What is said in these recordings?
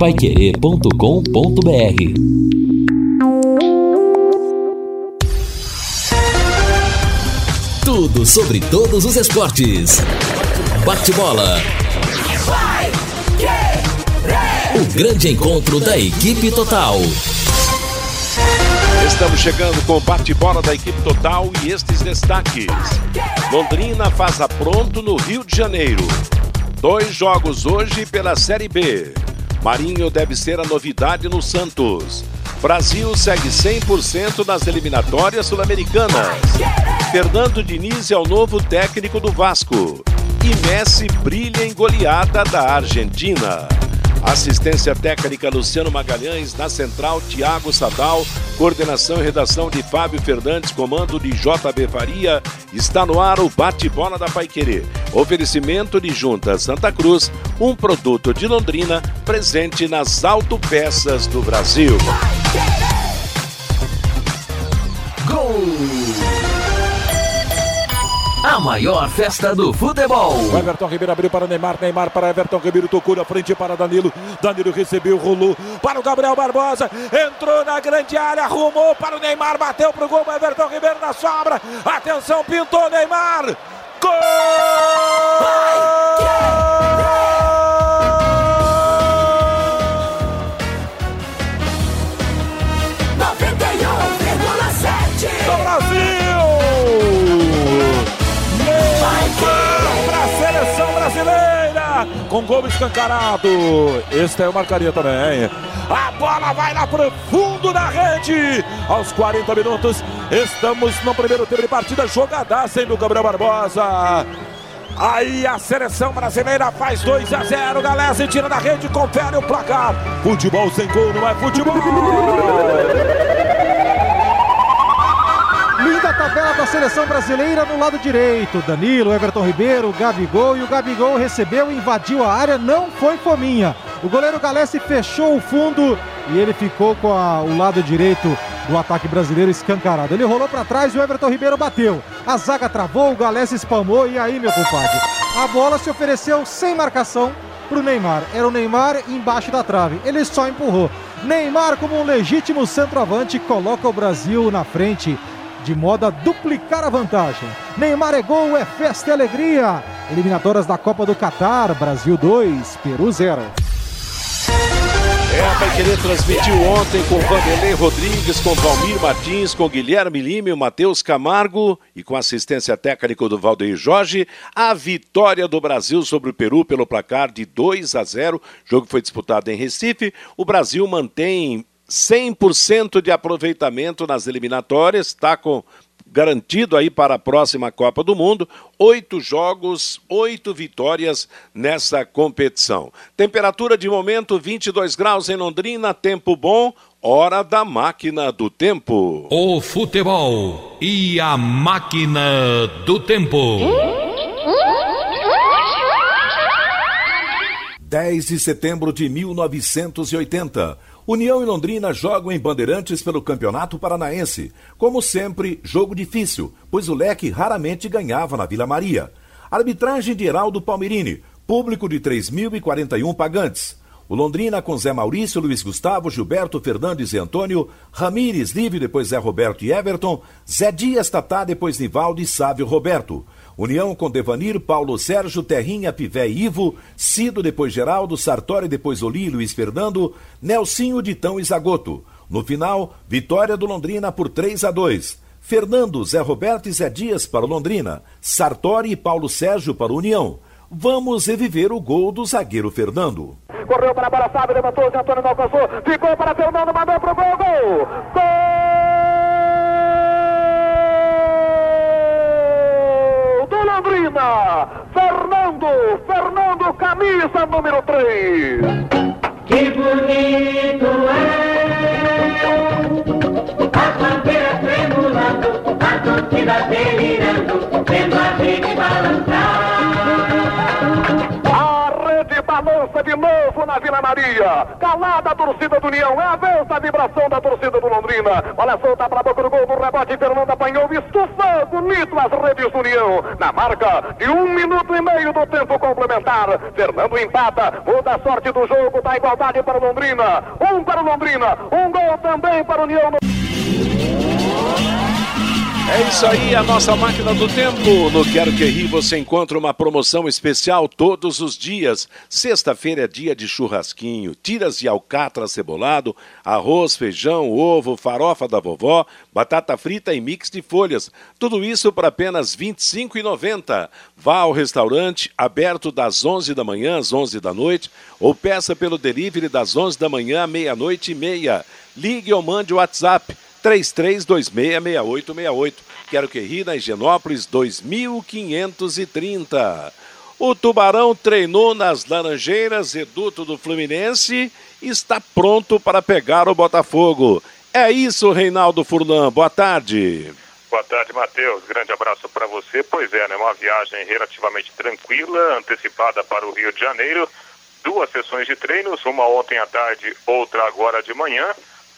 paiquerê.com.br Tudo sobre todos os esportes. Bate-bola. O grande encontro da equipe total. Estamos chegando com o bate-bola da equipe total e estes destaques. Londrina faz a pronto no Rio de Janeiro. Dois jogos hoje pela Série B. Marinho deve ser a novidade no Santos. Brasil segue 100% nas eliminatórias sul-americanas. Fernando Diniz é o novo técnico do Vasco. E Messi brilha em goleada da Argentina. Assistência técnica Luciano Magalhães, na central Tiago Sadal, coordenação e redação de Fábio Fernandes, comando de JB Faria. Está no ar o bate-bola da Paiquerê. Oferecimento de Junta Santa Cruz, um produto de Londrina presente nas autopeças do Brasil. Gol! A maior festa do futebol. O Everton Ribeiro abriu para Neymar, Neymar para Everton Ribeiro, tocou na frente para Danilo. Danilo recebeu, rolou para o Gabriel Barbosa, entrou na grande área, arrumou para o Neymar, bateu para o gol, Everton Ribeiro na sobra. Atenção, pintou Neymar. Gol! do com gol escancarado. Este eu marcaria também. A bola vai lá pro fundo da rede. Aos 40 minutos, estamos no primeiro tempo de partida. Jogadaça do Gabriel Barbosa. Aí a seleção brasileira faz 2 a 0. Galera, se tira da rede, confere o placar. Futebol sem gol não é futebol. Tabela da seleção brasileira no lado direito. Danilo, Everton Ribeiro, Gabigol e o Gabigol recebeu, invadiu a área, não foi fominha. O goleiro Galesse fechou o fundo e ele ficou com a, o lado direito do ataque brasileiro escancarado. Ele rolou para trás e o Everton Ribeiro bateu. A zaga travou, o Galesse espalmou e aí, meu compadre, a bola se ofereceu sem marcação para o Neymar. Era o Neymar embaixo da trave. Ele só empurrou. Neymar, como um legítimo centroavante, coloca o Brasil na frente de modo a duplicar a vantagem. Neymar é gol, é festa e alegria. Eliminatórias da Copa do Catar, Brasil 2, Peru 0. É, a Paiquerê transmitiu ontem com Vanderlei Rodrigues, com Valmir Martins, com Guilherme Lima, Matheus Camargo e com assistência técnica do Valdeir Jorge, a vitória do Brasil sobre o Peru pelo placar de 2 a 0. O jogo foi disputado em Recife. O Brasil mantém 100% de aproveitamento nas eliminatórias, está com garantido aí para a próxima Copa do Mundo. Oito jogos, oito vitórias nessa competição. Temperatura de momento 22 graus em Londrina, tempo bom. Hora da máquina do tempo. O futebol e a máquina do tempo. 10 de setembro de 1980. União e Londrina jogam em Bandeirantes pelo Campeonato Paranaense. Como sempre, jogo difícil, pois o Leque raramente ganhava na Vila Maria. Arbitragem de Heraldo Palmerini, público de 3.041 pagantes. O Londrina com Zé Maurício, Luiz Gustavo, Gilberto Fernandes e Antônio, Ramires, Livre, depois Zé Roberto e Everton, Zé Dias, Tatá, depois Nivaldo e Sávio Roberto. União com Devanir, Paulo Sérgio, Terrinha, Pivé e Ivo, Cido, depois Geraldo, Sartori, depois Oli, Luiz Fernando, Nelsinho, Ditão e Zagoto. No final, vitória do Londrina por 3 a 2. Fernando, Zé Roberto e Zé Dias para o Londrina, Sartori e Paulo Sérgio para o União. Vamos reviver o gol do zagueiro Fernando. Correu para a bola, Fábio, levantou, Zé Antônio não alcançou, ficou para Fernando, mandou pro gol, gol! Gol Londrina! Fernando, Fernando, camisa número 3. Que bonito é as bandeiras tremulando, a torcida delirando, vendo a gente balançar. Na Vila Maria. Calada a torcida do União. É a vez da vibração da torcida do Londrina. Olha, solta para a boca do gol do rebote. Fernando apanhou, estufou bonito as redes do União. Na marca de um minuto e meio do tempo complementar. Fernando empata, muda a sorte do jogo, dá igualdade para Londrina. Um para Londrina, um gol também para União. É isso aí, a nossa máquina do tempo. No Quero Que Ri você encontra uma promoção especial todos os dias. Sexta-feira é dia de churrasquinho, tiras de alcatra cebolado, arroz, feijão, ovo, farofa da vovó, batata frita e mix de folhas. Tudo isso por apenas R$ 25,90. Vá ao restaurante aberto das 11 da manhã às 11 da noite ou peça pelo delivery das 11 da manhã à meia-noite e meia. Ligue ou mande o WhatsApp 33266868. Quero que ri na Higienópolis 2530. O Tubarão treinou nas Laranjeiras, reduto do Fluminense, e está pronto para pegar o Botafogo. É isso, Reinaldo Furlan. Boa tarde. Boa tarde, Matheus. Grande abraço para você. Pois é, né? Uma viagem relativamente tranquila, antecipada para o Rio de Janeiro. Duas sessões de treinos, uma ontem à tarde, outra agora de manhã.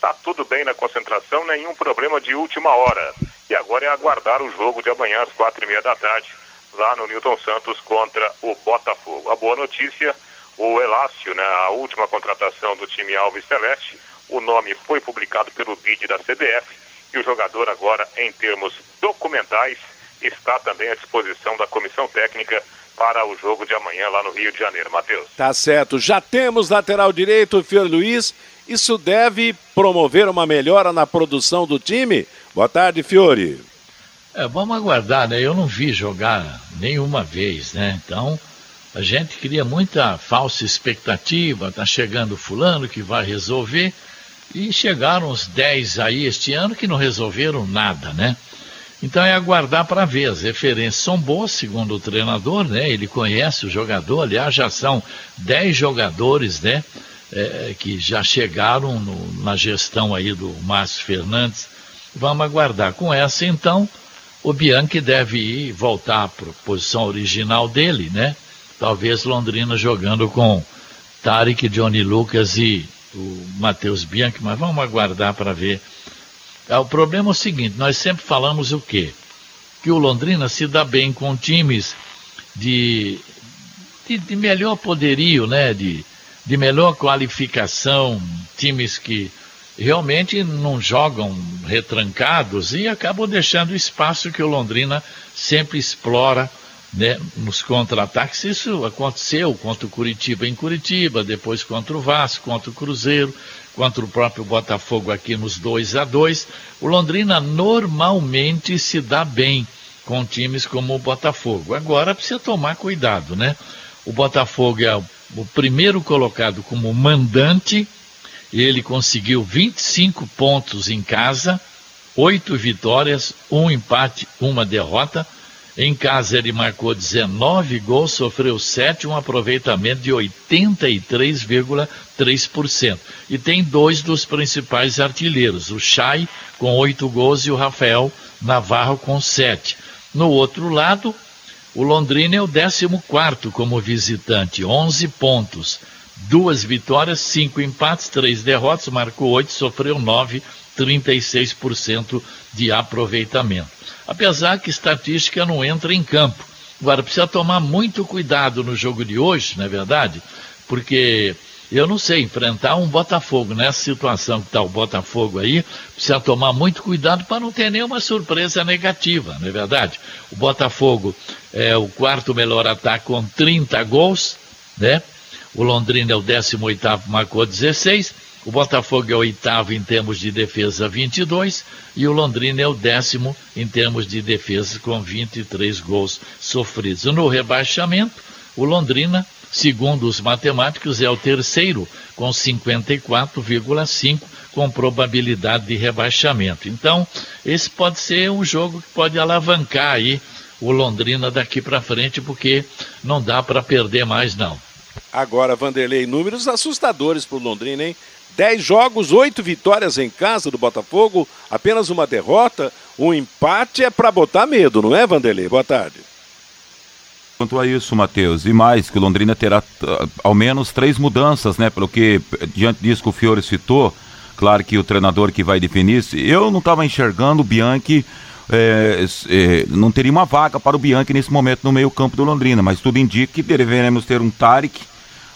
Tá tudo bem na concentração, nenhum problema de última hora. E agora é aguardar o jogo de amanhã às quatro e meia da tarde, lá no Newton Santos contra o Botafogo. A boa notícia, o Elácio, né, a última contratação do time Alves Celeste, o nome foi publicado pelo BID da CBF e o jogador agora, em termos documentais, está também à disposição da comissão técnica para o jogo de amanhã lá no Rio de Janeiro. Matheus. Tá certo. Já temos lateral direito, Fior Luiz. Isso deve promover uma melhora na produção do time? Boa tarde, Fiore. É, vamos aguardar, né? Eu não vi jogar nenhuma vez, né? Então, a gente cria muita falsa expectativa, tá chegando fulano que vai resolver, e chegaram os 10 aí este ano que não resolveram nada, né? Então é aguardar para ver. As referências são boas, segundo o treinador, né? Ele conhece o jogador, aliás, já são 10 jogadores, né? É, que já chegaram no, na gestão aí do Márcio Fernandes. Vamos aguardar. Com essa, então, o Bianchi deve ir voltar para a posição original dele, né? Talvez Londrina jogando com Tarek, Johnny Lucas e o Matheus Bianchi, mas vamos aguardar para ver. É, o problema é o seguinte, nós sempre falamos o quê? Que o Londrina se dá bem com times de, de, de melhor poderio, né? De, de melhor qualificação, times que realmente não jogam retrancados e acabam deixando espaço que o Londrina sempre explora né, nos contra-ataques. Isso aconteceu contra o Curitiba em Curitiba, depois contra o Vasco, contra o Cruzeiro, contra o próprio Botafogo aqui nos 2 a 2 O Londrina normalmente se dá bem com times como o Botafogo. Agora precisa tomar cuidado, né? O Botafogo é o o primeiro colocado como mandante, ele conseguiu 25 pontos em casa, oito vitórias, um empate, uma derrota. Em casa ele marcou 19 gols, sofreu 7, um aproveitamento de 83,3%. E tem dois dos principais artilheiros, o Chay com 8 gols e o Rafael Navarro com 7. No outro lado, o Londrina é o 14 como visitante, 11 pontos, duas vitórias, cinco empates, três derrotas, marcou 8, sofreu 9, 36% de aproveitamento. Apesar que estatística não entra em campo. Agora, precisa tomar muito cuidado no jogo de hoje, não é verdade? Porque eu não sei, enfrentar um Botafogo nessa situação que está o Botafogo aí, precisa tomar muito cuidado para não ter nenhuma surpresa negativa, não é verdade? O Botafogo é o quarto melhor ataque com 30 gols, né? O Londrina é o 18 marcou 16. O Botafogo é o oitavo em termos de defesa, 22. E o Londrina é o décimo em termos de defesa, com 23 gols sofridos. No rebaixamento, o Londrina Segundo os matemáticos, é o terceiro, com 54,5%, com probabilidade de rebaixamento. Então, esse pode ser um jogo que pode alavancar aí o Londrina daqui para frente, porque não dá para perder mais, não. Agora, Vanderlei, números assustadores para o Londrina, hein? 10 jogos, 8 vitórias em casa do Botafogo, apenas uma derrota, um empate é para botar medo, não é, Vanderlei? Boa tarde. Quanto a isso, Matheus, e mais, que o Londrina terá uh, ao menos três mudanças, né? Pelo que, diante disso que o Fiore citou, claro que o treinador que vai definir, eu não estava enxergando o Bianchi, é, é, não teria uma vaga para o Bianchi nesse momento no meio campo do Londrina, mas tudo indica que deveremos ter um Tarek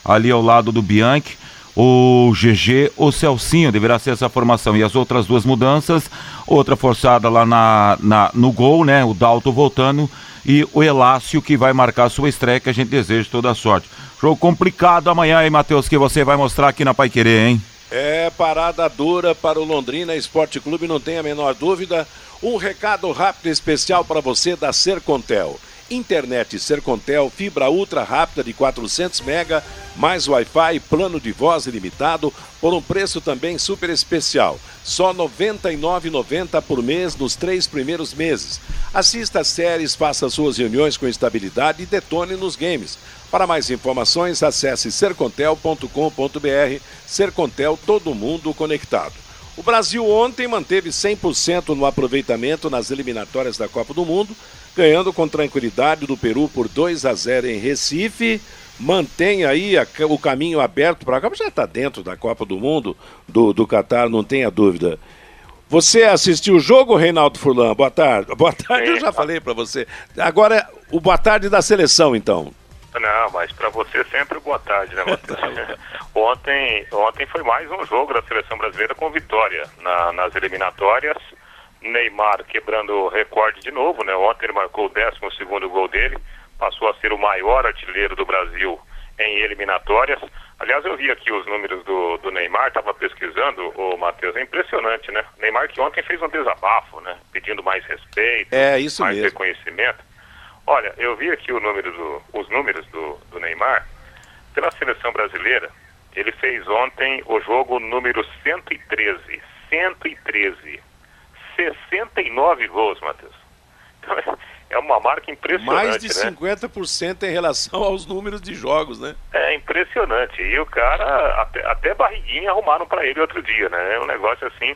ali ao lado do Bianchi, o GG, o Celcinho, deverá ser essa formação. E as outras duas mudanças, outra forçada lá na, na no gol, né? O Dalto voltando e o Elácio que vai marcar sua estreia, que a gente deseja toda a sorte. Jogo complicado amanhã, hein, Matheus, que você vai mostrar aqui na Pai Querer, hein? É parada dura para o Londrina Esporte Clube, não tem a menor dúvida. Um recado rápido e especial para você da Sercontel. Internet Sercontel, fibra ultra rápida de 400 mega, mais Wi-Fi, plano de voz ilimitado, por um preço também super especial. Só R$ 99,90 por mês nos três primeiros meses. Assista séries, faça suas reuniões com estabilidade e detone nos games. Para mais informações, acesse sercontel.com.br. Sercontel, todo mundo conectado. O Brasil ontem manteve 100% no aproveitamento nas eliminatórias da Copa do Mundo, ganhando com tranquilidade do Peru por 2 a 0 em Recife. Mantém aí a, o caminho aberto para a Copa, já está dentro da Copa do Mundo do, do Catar, não tenha dúvida. Você assistiu o jogo, Reinaldo Furlan? Boa tarde. Boa tarde, eu já falei para você. Agora, o boa tarde da seleção, então. Não, mas para você sempre boa tarde, né, Matheus? ontem, ontem foi mais um jogo da seleção brasileira com vitória na, nas eliminatórias. Neymar quebrando o recorde de novo, né? Ontem ele marcou o 12 gol dele, passou a ser o maior artilheiro do Brasil em eliminatórias. Aliás, eu vi aqui os números do, do Neymar, estava pesquisando, o Matheus, é impressionante, né? Neymar que ontem fez um desabafo, né? Pedindo mais respeito, é, mais mesmo. reconhecimento. Olha, eu vi aqui número do, os números do, do Neymar. Pela seleção brasileira, ele fez ontem o jogo número 113. 113. 69 gols, Matheus. Então, é uma marca impressionante. Mais de né? 50% em relação aos números de jogos, né? É impressionante. E o cara, até, até barriguinha arrumaram para ele outro dia, né? É um negócio assim,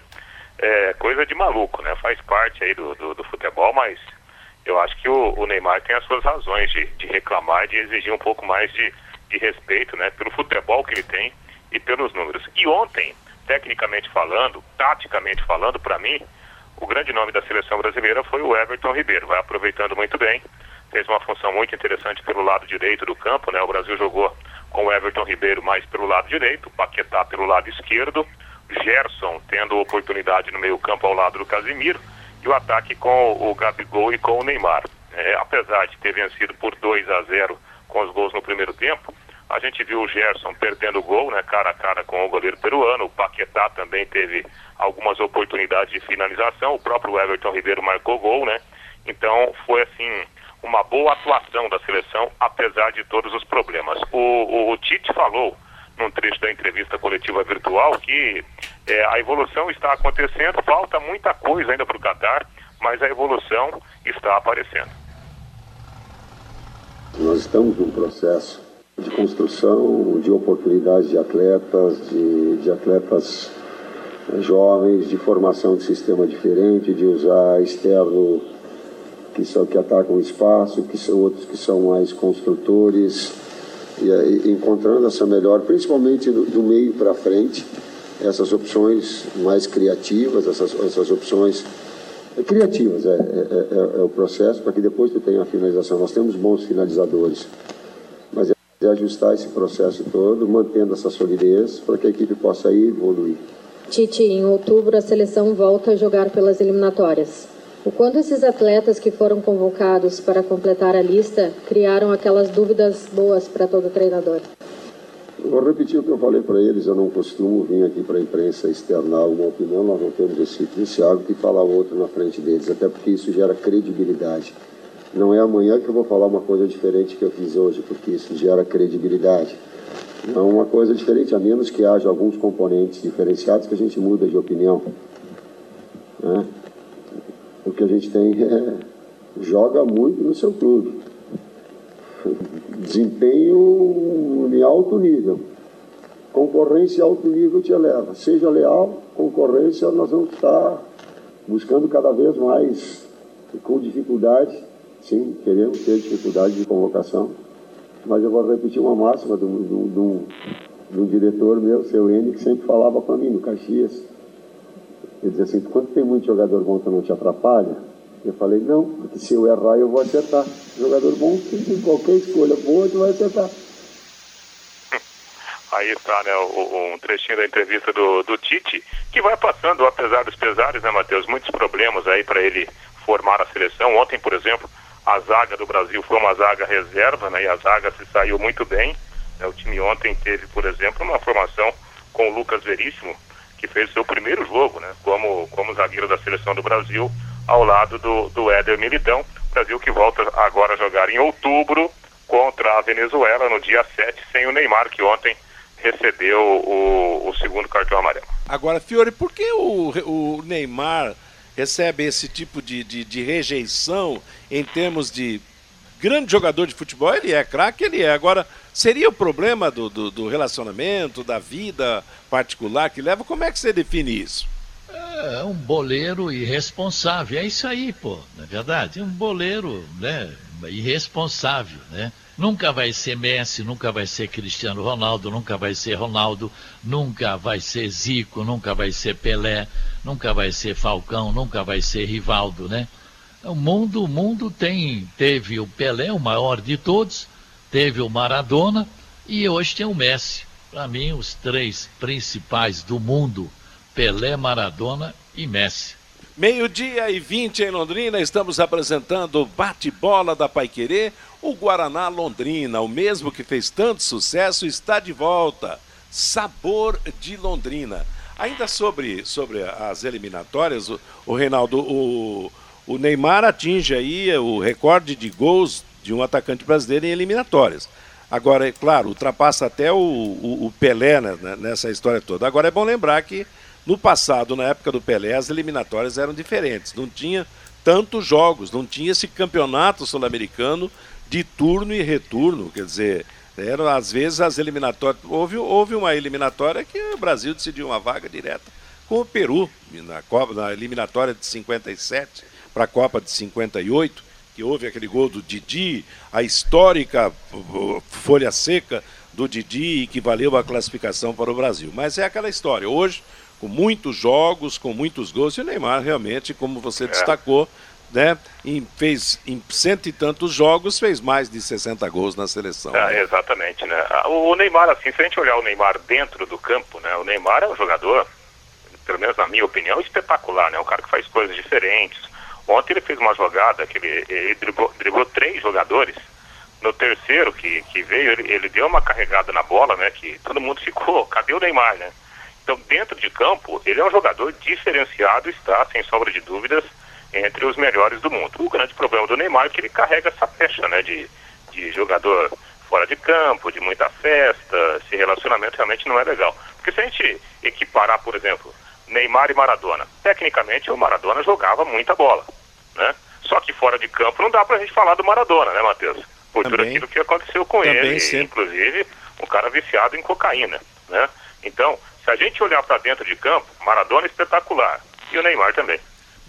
é, coisa de maluco, né? Faz parte aí do, do, do futebol, mas eu acho que o, o, Neymar tem as suas razões de, de reclamar, de exigir um pouco mais de, de respeito, né? Pelo futebol que ele tem e pelos números. E ontem, tecnicamente falando, taticamente falando, para mim, o grande nome da seleção brasileira foi o Everton Ribeiro. Vai aproveitando muito bem, fez uma função muito interessante pelo lado direito do campo, né? O Brasil jogou com o Everton Ribeiro mais pelo lado direito, Paquetá pelo lado esquerdo, Gerson tendo oportunidade no meio-campo ao lado do Casimiro e o ataque com o Gabigol e com o Neymar. É, apesar de ter vencido por 2 a 0 com os gols no primeiro tempo, a gente viu o Gerson perdendo o gol, né, cara a cara com o goleiro peruano. O Paquetá também teve algumas oportunidades de finalização. O próprio Everton Ribeiro marcou gol, né? Então foi assim uma boa atuação da seleção, apesar de todos os problemas. O, o, o Tite falou num trecho da entrevista coletiva virtual que é, a evolução está acontecendo, falta muita coisa ainda para o Qatar, mas a evolução está aparecendo. Nós estamos num processo de construção de oportunidades de atletas, de, de atletas eh, jovens, de formação de sistema diferente, de usar externo que são que atacam o espaço, que são outros que são mais construtores, e encontrando essa melhor, principalmente do, do meio para frente, essas opções mais criativas, essas, essas opções criativas é, é, é, é o processo para que depois tu tenha a finalização. Nós temos bons finalizadores, mas é ajustar esse processo todo, mantendo essa solidez para que a equipe possa ir evoluir. Tite, em outubro a seleção volta a jogar pelas eliminatórias. O quanto esses atletas que foram convocados para completar a lista criaram aquelas dúvidas boas para todo treinador? Vou repetir o que eu falei para eles, eu não costumo vir aqui para a imprensa externar uma opinião, nós não temos esse princípio que falar outro na frente deles, até porque isso gera credibilidade. Não é amanhã que eu vou falar uma coisa diferente que eu fiz hoje, porque isso gera credibilidade. Não é uma coisa diferente, a menos que haja alguns componentes diferenciados que a gente muda de opinião. Né? O que a gente tem é joga muito no seu clube desempenho em alto nível. Concorrência alto nível te eleva. Seja leal, concorrência, nós vamos estar buscando cada vez mais, com dificuldade, sim, queremos ter dificuldade de convocação, mas eu vou repetir uma máxima de um, de um diretor meu, seu N, que sempre falava para mim no Caxias. Ele dizia assim, quando tem muito jogador bom, tu não te atrapalha? Eu falei, não, porque se eu errar eu vou acertar. Jogador bom, em qualquer escolha boa, tu vai acertar. Aí está, né, um trechinho da entrevista do, do Tite, que vai passando, apesar dos pesares, né, Matheus, muitos problemas aí para ele formar a seleção. Ontem, por exemplo, a zaga do Brasil foi uma zaga reserva, né, e a zaga se saiu muito bem. né. o time ontem teve, por exemplo, uma formação com o Lucas Veríssimo, que fez seu primeiro jogo, né, como, como zagueiro da seleção do Brasil, ao lado do, do Éder Militão. Brasil que volta agora a jogar em outubro contra a Venezuela no dia 7, sem o Neymar, que ontem recebeu o, o segundo cartão amarelo. Agora, Fiore, por que o, o Neymar recebe esse tipo de, de, de rejeição em termos de grande jogador de futebol? Ele é craque, ele é. Agora, seria o problema do, do, do relacionamento, da vida particular que leva? Como é que você define isso? É um boleiro irresponsável. É isso aí, pô, não é verdade? Um boleiro, né, irresponsável, né? Nunca vai ser Messi, nunca vai ser Cristiano Ronaldo, nunca vai ser Ronaldo, nunca vai ser Zico, nunca vai ser Pelé, nunca vai ser Falcão, nunca vai ser Rivaldo, né? O mundo, o mundo tem, teve o Pelé, o maior de todos, teve o Maradona e hoje tem o Messi. Para mim, os três principais do mundo, Pelé, Maradona e Messi. Meio-dia e 20 em Londrina, estamos apresentando o bate-bola da Paiquerê. O Guaraná Londrina, o mesmo que fez tanto sucesso, está de volta. Sabor de Londrina. Ainda sobre, sobre as eliminatórias, o, o Reinaldo, o, o Neymar atinge aí o recorde de gols de um atacante brasileiro em eliminatórias. Agora, é claro, ultrapassa até o, o, o Pelé né, nessa história toda. Agora é bom lembrar que no passado, na época do Pelé, as eliminatórias eram diferentes. Não tinha tantos jogos, não tinha esse campeonato sul-americano de turno e retorno. Quer dizer, eram às vezes as eliminatórias. Houve, houve uma eliminatória que o Brasil decidiu uma vaga direta com o Peru, na, na eliminatória de 57 para a Copa de 58, que houve aquele gol do Didi, a histórica uh, folha seca do Didi que valeu a classificação para o Brasil. Mas é aquela história. Hoje, com muitos jogos, com muitos gols, e o Neymar realmente, como você destacou, né, em, fez em cento e tantos jogos, fez mais de 60 gols na seleção. Ah, exatamente, né? Ah, O Neymar, assim, se a gente olhar o Neymar dentro do campo, né? O Neymar é um jogador, pelo menos na minha opinião, espetacular, né? Um cara que faz coisas diferentes. Ontem ele fez uma jogada que ele, ele driblou, driblou três jogadores. No terceiro que, que veio, ele, ele deu uma carregada na bola, né? Que todo mundo ficou, cadê o Neymar, né? Então, dentro de campo, ele é um jogador diferenciado, está, sem sombra de dúvidas, entre os melhores do mundo. O grande problema do Neymar é que ele carrega essa pecha, né, de, de jogador fora de campo, de muita festa, esse relacionamento realmente não é legal. Porque se a gente equiparar, por exemplo, Neymar e Maradona, tecnicamente o Maradona jogava muita bola, né? Só que fora de campo não dá pra gente falar do Maradona, né, Matheus? Por tudo aquilo que aconteceu com Também ele, sempre. inclusive um cara viciado em cocaína, né? Então, se a gente olhar para dentro de campo, Maradona é espetacular e o Neymar também.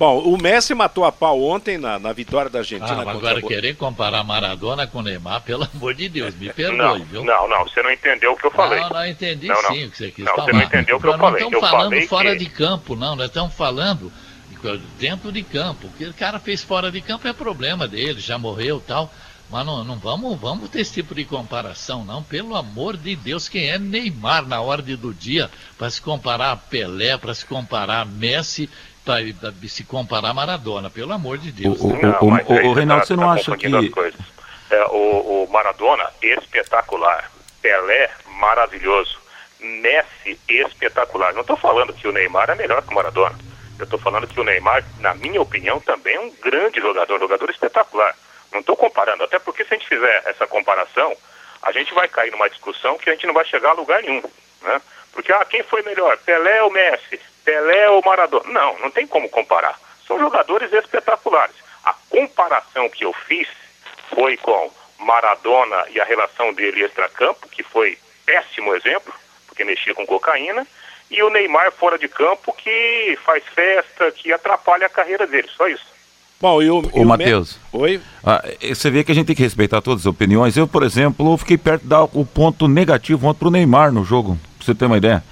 Bom, o Messi matou a pau ontem na, na vitória da Argentina Ah, mas agora a querer comparar Maradona com Neymar, pelo amor de Deus, me perdoe, Não, viu? não, não, você não entendeu o que eu falei. Não, não, entendi Não, não. sim o que você quis Não, falar. você não entendeu o que eu Nós não falei. estamos falando falei fora que- de campo, não, nós estamos falando dentro de campo. O que o cara fez fora de campo é problema dele, já morreu e tal. Mas não, não vamos, vamos ter esse tipo de comparação, não. Pelo amor de Deus, quem é Neymar na ordem do dia para se comparar a Pelé, para se comparar a Messi, para se comparar a Maradona? Pelo amor de Deus. O- né? o- o- mas o- aí o Reinaldo, você não tá acha que-. É, o, o Maradona, espetacular. Pelé, maravilhoso. Messi, espetacular. Não estou falando que o Neymar é melhor que o Maradona. Eu estou falando que o Neymar, na minha opinião, também é um grande jogador, jogador espetacular. Não estou comparando, até porque se a gente fizer essa comparação, a gente vai cair numa discussão que a gente não vai chegar a lugar nenhum. Né? Porque, ah, quem foi melhor? Pelé ou Messi? Pelé ou Maradona? Não, não tem como comparar. São jogadores espetaculares. A comparação que eu fiz foi com Maradona e a relação dele extracampo, que foi péssimo exemplo, porque mexia com cocaína, e o Neymar fora de campo, que faz festa, que atrapalha a carreira dele, só isso. Bom, e o, Ô, Matheus. Oi? Ah, eh, você vê que a gente tem que respeitar todas as opiniões. Eu, por exemplo, fiquei perto de dar o ponto negativo ontem pro Neymar no jogo, pra você ter uma ideia.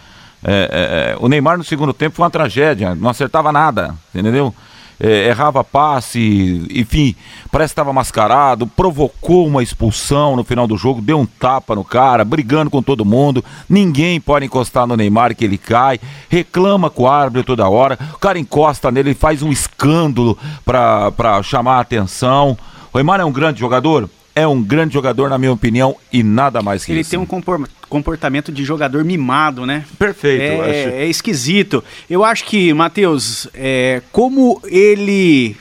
É, é, é, o Neymar no segundo tempo foi uma tragédia, não acertava nada, entendeu? É, errava passe, enfim, parece que estava mascarado, provocou uma expulsão no final do jogo, deu um tapa no cara, brigando com todo mundo. Ninguém pode encostar no Neymar que ele cai, reclama com o árbitro toda hora. O cara encosta nele, ele faz um escândalo para chamar a atenção. O Neymar é um grande jogador? É um grande jogador, na minha opinião, e nada mais que Ele isso. tem um compor- comportamento de jogador mimado, né? Perfeito, eu é, acho. é esquisito. Eu acho que, Matheus, é, como ele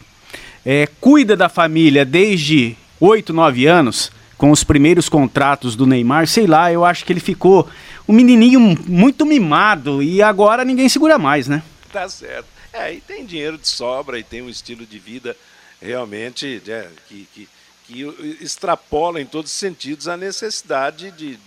é, cuida da família desde 8, 9 anos, com os primeiros contratos do Neymar, sei lá, eu acho que ele ficou um menininho muito mimado e agora ninguém segura mais, né? Tá certo. É, e tem dinheiro de sobra e tem um estilo de vida realmente né, que, que, que extrapola em todos os sentidos a necessidade de,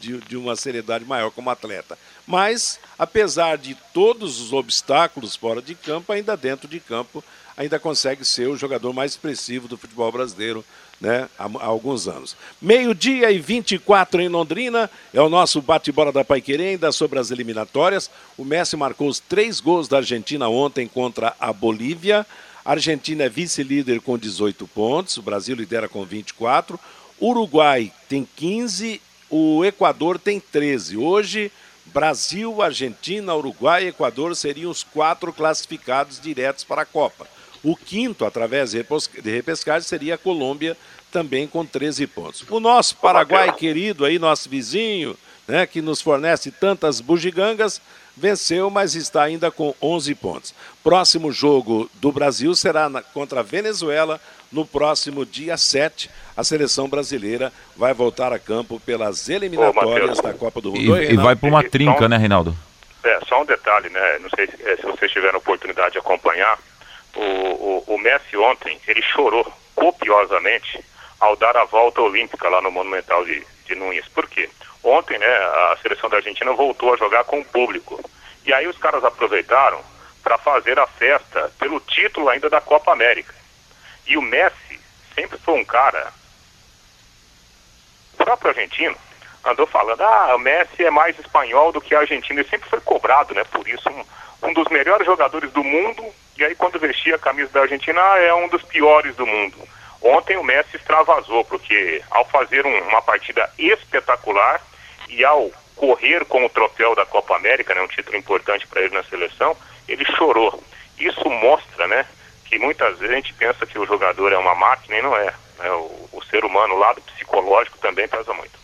de, de uma seriedade maior como atleta. Mas, apesar de todos os obstáculos fora de campo, ainda dentro de campo, ainda consegue ser o jogador mais expressivo do futebol brasileiro né, há, há alguns anos. Meio-dia e 24 em Londrina, é o nosso bate-bola da Paiquerê, ainda sobre as eliminatórias. O Messi marcou os três gols da Argentina ontem contra a Bolívia. A Argentina é vice-líder com 18 pontos, o Brasil lidera com 24. Uruguai tem 15, o Equador tem 13. Hoje, Brasil, Argentina, Uruguai e Equador seriam os quatro classificados diretos para a Copa. O quinto, através de repescagem, seria a Colômbia, também com 13 pontos. O nosso Paraguai querido aí, nosso vizinho, né, que nos fornece tantas bugigangas, venceu, mas está ainda com 11 pontos. Próximo jogo do Brasil será na- contra a Venezuela no próximo dia 7. A seleção brasileira vai voltar a campo pelas eliminatórias da Copa do Mundo. Oi, E, e vai para uma trinca, né, Reinaldo? É, só um detalhe, né? Não sei se, eh, se vocês tiveram oportunidade de acompanhar. O, o, o Messi ontem, ele chorou copiosamente ao dar a volta olímpica lá no Monumental de, de Núñez. Por quê? Ontem, né, a seleção da Argentina voltou a jogar com o público. E aí os caras aproveitaram para fazer a festa pelo título ainda da Copa América. E o Messi sempre foi um cara o próprio argentino andou falando, ah, o Messi é mais espanhol do que argentino. Ele sempre foi cobrado, né, por isso, um, um dos melhores jogadores do mundo, e aí quando vestia a camisa da Argentina, ah, é um dos piores do mundo. Ontem o Messi extravasou, porque ao fazer um- uma partida espetacular e ao correr com o troféu da Copa América, né, um título importante para ele na seleção, ele chorou. Isso mostra, né, que muitas vezes a gente pensa que o jogador é uma máquina e não é. né? O, o ser humano, o lado psicológico também pesa muito.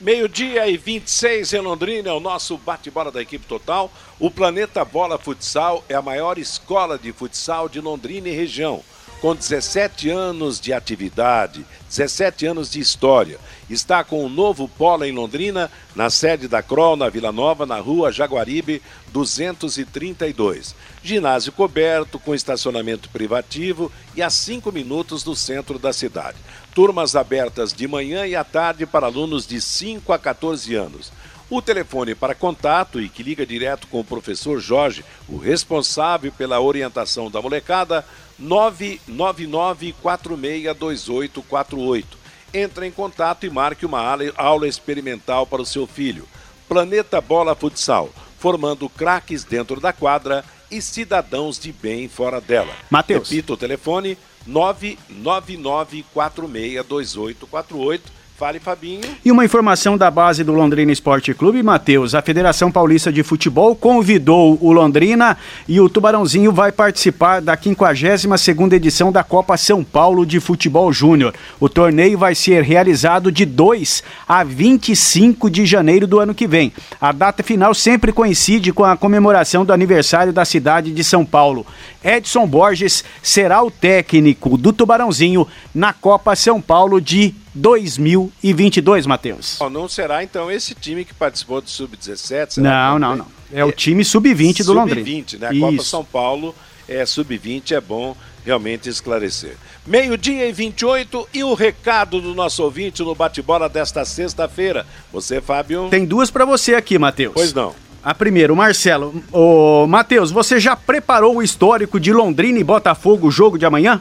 Meio-dia e 26 em Londrina, é o nosso bate-bola da equipe total. O Planeta Bola Futsal é a maior escola de futsal de Londrina e região. Com 17 anos de atividade, 17 anos de história. Está com o novo polo em Londrina, na sede da Crol, na Vila Nova, na rua Jaguaribe 232. Ginásio coberto, com estacionamento privativo e a 5 minutos do centro da cidade. Turmas abertas de manhã e à tarde para alunos de 5 a 14 anos. O telefone para contato e que liga direto com o professor Jorge, o responsável pela orientação da molecada, 999462848. Entre em contato e marque uma aula- experimental para o seu filho. Planeta Bola Futsal, formando craques dentro da quadra e cidadãos de bem fora dela. Matheus. Repita o telefone 999462848. Fale, Fabinho. E uma informação da base do Londrina Esporte Clube, Matheus. A Federação Paulista de Futebol convidou o Londrina e o Tubarãozinho vai participar da 52ª edição da Copa São Paulo de Futebol Júnior. O torneio vai ser realizado de 2 a 25 de janeiro do ano que vem. A data final sempre coincide com a comemoração do aniversário da cidade de São Paulo. Edson Borges será o técnico do Tubarãozinho na Copa São Paulo de 2022, Matheus. Ó, Não será então esse time que participou do Sub-17? será Não, não, não. É o time sub-20 do Londrina. Sub-20, né? A Copa Isso. São Paulo é sub-20, é bom realmente esclarecer. Meio-dia e 28 e o recado do nosso ouvinte no bate-bola desta sexta-feira. Você, Fábio? Tem duas pra você aqui, Matheus. Pois não. A primeira, o Marcelo. Ô, Matheus, você já preparou o histórico de Londrina e Botafogo, o jogo de amanhã?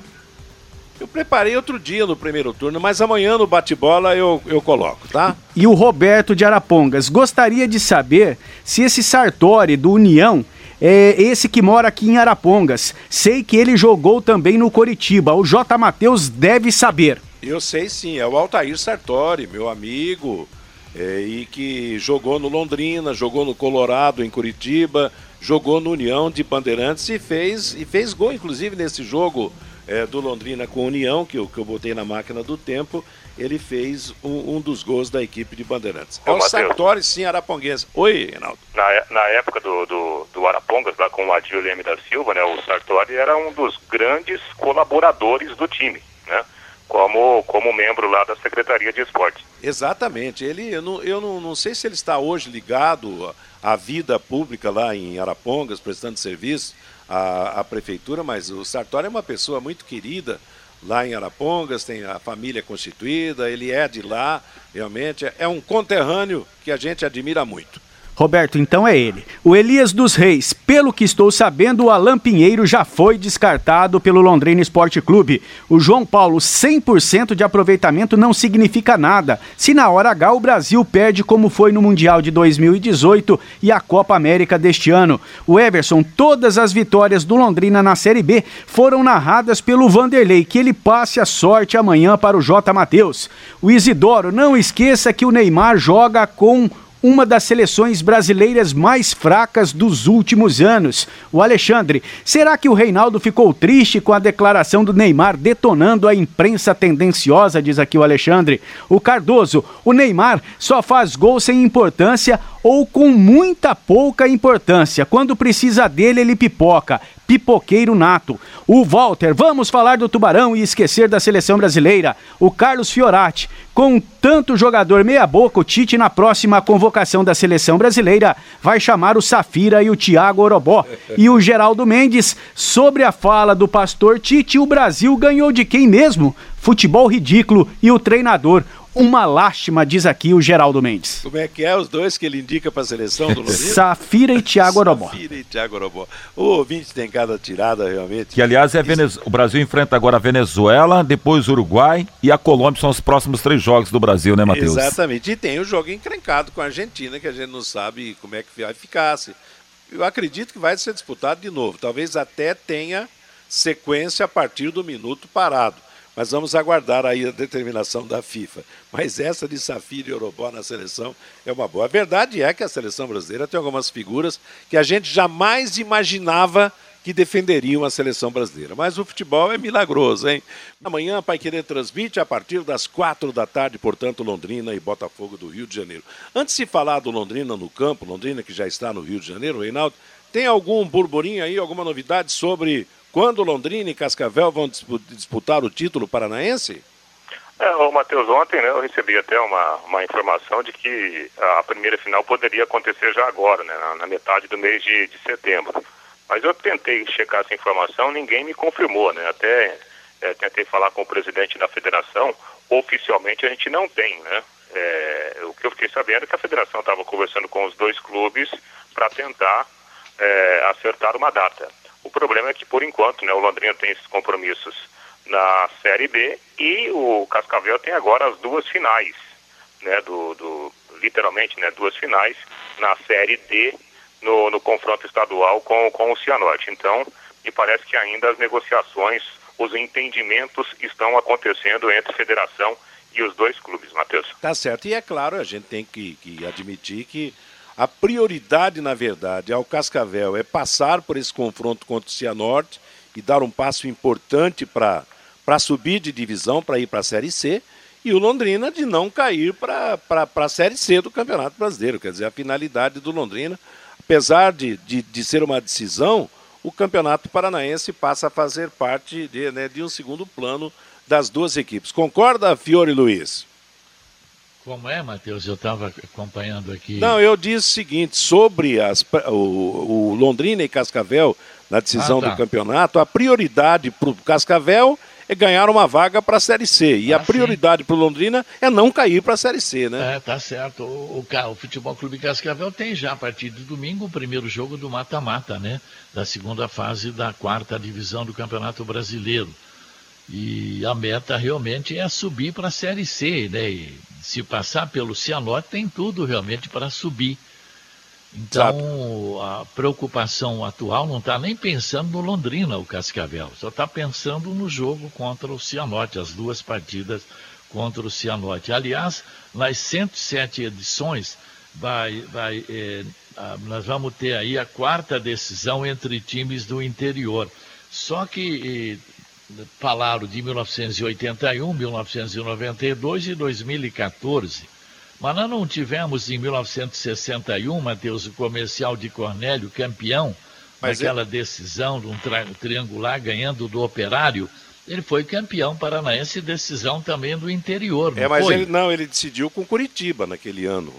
Eu preparei outro dia no primeiro turno, mas amanhã no bate-bola eu, eu coloco, tá? E o Roberto de Arapongas gostaria de saber se esse Sartori do União é esse que mora aqui em Arapongas. Sei que ele jogou também no Coritiba. O J. Matheus deve saber. Eu sei sim, é o Altair Sartori, meu amigo, é, e que jogou no Londrina, jogou no Colorado, em Curitiba, jogou no União de Bandeirantes e fez, e fez gol, inclusive, nesse jogo é, do Londrina com União, que eu, que eu botei na máquina do tempo, ele fez um, um dos gols da equipe de Bandeirantes. Ô, é o. Sartori, sim, araponguense. Oi, Reinaldo. Na, na época do, do, do Arapongas, lá com o Adil Leme da Silva, né, o Sartori era um dos grandes colaboradores do time, né? Como, como membro lá da Secretaria de Esporte. Exatamente. Ele, eu, não, eu não, não sei se ele está hoje ligado à vida pública lá em Arapongas, prestando serviço à prefeitura, mas o Sartori é uma pessoa muito querida lá em Arapongas, tem a família constituída, ele é de lá, realmente é- é um conterrâneo que a gente admira muito. Roberto, então é ele. O Elias dos Reis, pelo que estou sabendo, o Alan Pinheiro já foi descartado pelo Londrina Esporte Clube. O João Paulo, 100% de aproveitamento não significa nada. Se na hora H o Brasil perde como foi no Mundial de 2018 e a Copa América deste ano. O Everson, todas as vitórias do Londrina na Série B foram narradas pelo Vanderlei. Que ele passe a sorte amanhã para o J. Matheus. O Isidoro, não esqueça que o Neymar joga com uma das seleções brasileiras mais fracas dos últimos anos. O Alexandre, será que o Reinaldo ficou triste com a declaração do Neymar detonando a imprensa tendenciosa, diz aqui o Alexandre? O Cardoso, o Neymar só faz gol sem importância ou com muita pouca importância. Quando precisa dele, ele pipoca. Pipoqueiro nato. O Walter, vamos falar do Tubarão e esquecer da seleção brasileira. O Carlos Fiorati, com tanto jogador meia-boca, o Tite na próxima convocação da seleção brasileira vai chamar o Safira e o Thiago Orobó. E o Geraldo Mendes, sobre a fala do pastor Tite, o Brasil ganhou de quem mesmo? Futebol ridículo e o treinador. Uma lástima, diz aqui o Geraldo Mendes. Como é que é os dois que ele indica para a seleção do Londrina? Safira e Thiago Orobó. Safira e Thiago Orobó. O ouvinte tem cada tirada realmente. Que aliás é Venez... o Brasil enfrenta agora a Venezuela, depois o Uruguai e a Colômbia são os próximos três jogos do Brasil, né, Matheus? Exatamente. E tem o jogo encrencado com a Argentina, que a gente não sabe como é que vai ficar. se- Eu acredito que vai ser disputado de novo. Talvez até tenha sequência a partir do minuto parado. Mas vamos aguardar aí a determinação da FIFA. Mas essa de Safira e Orobó na seleção é uma boa. A verdade é que a seleção brasileira tem algumas figuras que a gente jamais imaginava que defenderiam a seleção brasileira. Mas o futebol é milagroso, hein? Amanhã Pai Querer transmite a partir das quatro da tarde, portanto, Londrina e Botafogo do Rio de Janeiro. Antes de falar do Londrina no campo, Londrina que já está no Rio de Janeiro, Reinaldo, tem algum burburinho aí, alguma novidade sobre quando Londrina e Cascavel vão dispu- disputar o título paranaense? É, ô Matheus, ontem né, eu recebi até uma, uma informação de que a primeira final poderia acontecer já agora, né, na, na metade do mês de, de setembro. Mas eu tentei checar essa informação, ninguém me confirmou, né? Até é, tentei falar com o presidente da federação, oficialmente a gente não tem, né? É, o que eu fiquei sabendo é que a federação estava conversando com os dois clubes para tentar é, acertar uma data. O problema é que, por enquanto, né, o Londrina tem esses compromissos na Série B e o Cascavel tem agora as duas finais, né, do, do- literalmente, né, duas finais na Série D no, no confronto estadual com, com o Cianorte. Então, me parece que ainda as negociações, os entendimentos estão acontecendo entre federação e os dois clubes, Matheus. Tá certo. E é claro, a gente tem que, que admitir que a prioridade, na verdade, ao Cascavel é passar por esse confronto contra o Cianorte e dar um passo importante para subir de divisão, para ir para a Série C, e o Londrina de não cair para a Série C do Campeonato Brasileiro. Quer dizer, a finalidade do Londrina, apesar de, de, de ser uma decisão, o Campeonato Paranaense passa a fazer parte de, né, de um segundo plano das duas equipes. Concorda, Fiore Luiz? Como é, Matheus? Eu estava acompanhando aqui. Não, eu disse o seguinte, sobre as, o, o Londrina e Cascavel na decisão Ah, tá. do campeonato, a prioridade para o Cascavel é ganhar uma vaga para a Série C. E Ah, a prioridade para o Londrina é não cair para a Série C, né? É, tá certo. O, o, o Futebol Clube Cascavel tem já a partir de domingo o primeiro jogo do mata-mata, né? Da segunda fase da quarta divisão do Campeonato Brasileiro. E a meta realmente é subir para a Série C, né? E se passar pelo Cianorte, tem tudo realmente para subir. Então, a preocupação atual não está nem pensando no Londrina, o Cascavel, só está pensando no jogo contra o Cianorte, as duas partidas contra o Cianorte. Aliás, nas 107 edições, vai, vai, é, nós vamos ter aí a quarta decisão entre times do interior. Só que falaram de 1981, 1992 e 2014 mas nós não tivemos em 1961, Matheus, o comercial de Cornélio campeão, Mas naquela é... decisão de um triangular ganhando do operário. Ele foi campeão paranaense decisão também do interior. é, mas foi? ele não, ele decidiu com Curitiba naquele ano.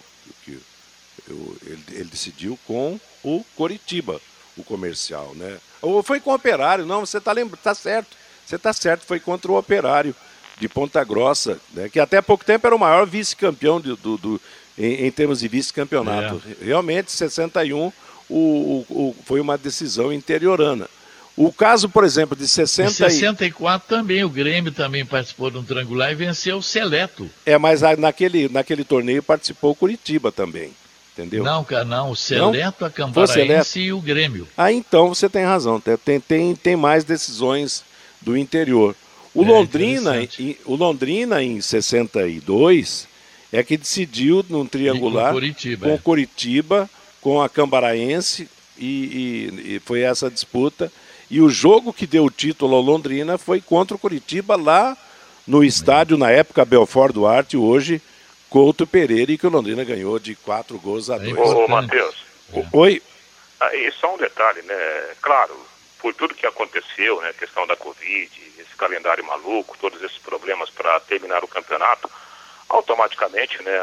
Ele, ele decidiu com o Curitiba, o comercial, né? Ou foi com o operário, não, você está lembrando, tá certo. Você está certo, foi contra o operário de Ponta Grossa, né, que até pouco tempo era o maior vice-campeão do, do, do, em, em, termos de vice-campeonato. É. Realmente, 61 o, o, o, foi uma decisão interiorana. O caso, por exemplo, de 60 em 64 e... também, o Grêmio também participou de um triangular e venceu o Seleto. É, mas naquele, naquele torneio participou o Curitiba também, entendeu? Não, não, o Seleto, não? a Cambaraense e o Grêmio. Ah, então você tem razão, tem, tem, tem mais decisões do interior. O, é, Londrina, em, o Londrina, em 62, é que decidiu num triangular com Curitiba, com é. Curitiba, com a Cambaraense, e, e, e, foi essa disputa. E o jogo que deu o título ao Londrina foi contra o Curitiba lá no estádio, na época Belfort Duarte, hoje Couto Pereira, e que o Londrina ganhou de quatro gols a é dois. Ô, Matheus. Oi. Aí, só um detalhe, né? Claro, por tudo que aconteceu, né? Questão da Covid, calendário maluco, todos esses problemas para terminar o campeonato, automaticamente né,